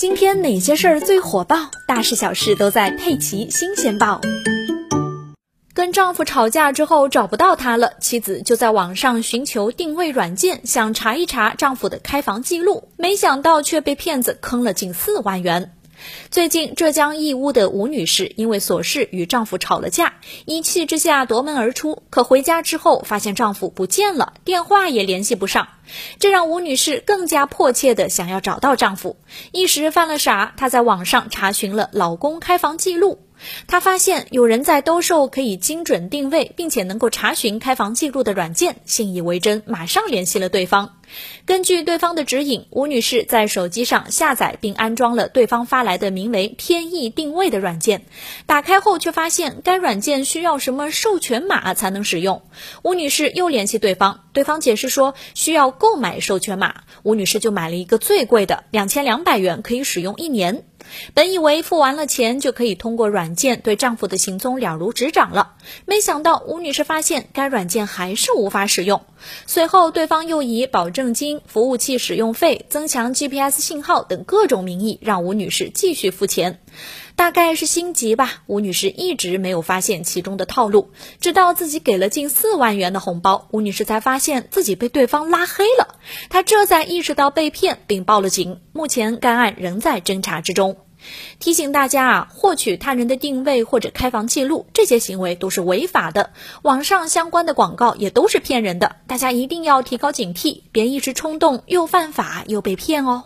今天哪些事儿最火爆？大事小事都在《佩奇新鲜报》。跟丈夫吵架之后找不到他了，妻子就在网上寻求定位软件，想查一查丈夫的开房记录，没想到却被骗子坑了近四万元。最近，浙江义乌的吴女士因为琐事与丈夫吵了架，一气之下夺门而出。可回家之后，发现丈夫不见了，电话也联系不上，这让吴女士更加迫切地想要找到丈夫。一时犯了傻，她在网上查询了老公开房记录。她发现有人在兜售可以精准定位，并且能够查询开房记录的软件，信以为真，马上联系了对方。根据对方的指引，吴女士在手机上下载并安装了对方发来的名为“天意定位”的软件。打开后，却发现该软件需要什么授权码才能使用。吴女士又联系对方，对方解释说需要购买授权码。吴女士就买了一个最贵的，两千两百元，可以使用一年。本以为付完了钱就可以通过软件对丈夫的行踪了如指掌了，没想到吴女士发现该软件还是无法使用。随后，对方又以保证金、服务器使用费、增强 GPS 信号等各种名义让吴女士继续付钱。大概是心急吧，吴女士一直没有发现其中的套路，直到自己给了近四万元的红包，吴女士才发现自己被对方拉黑了。她这才意识到被骗，并报了警。目前该案仍在侦查之中。提醒大家啊，获取他人的定位或者开房记录，这些行为都是违法的。网上相关的广告也都是骗人的，大家一定要提高警惕，别一时冲动又犯法又被骗哦。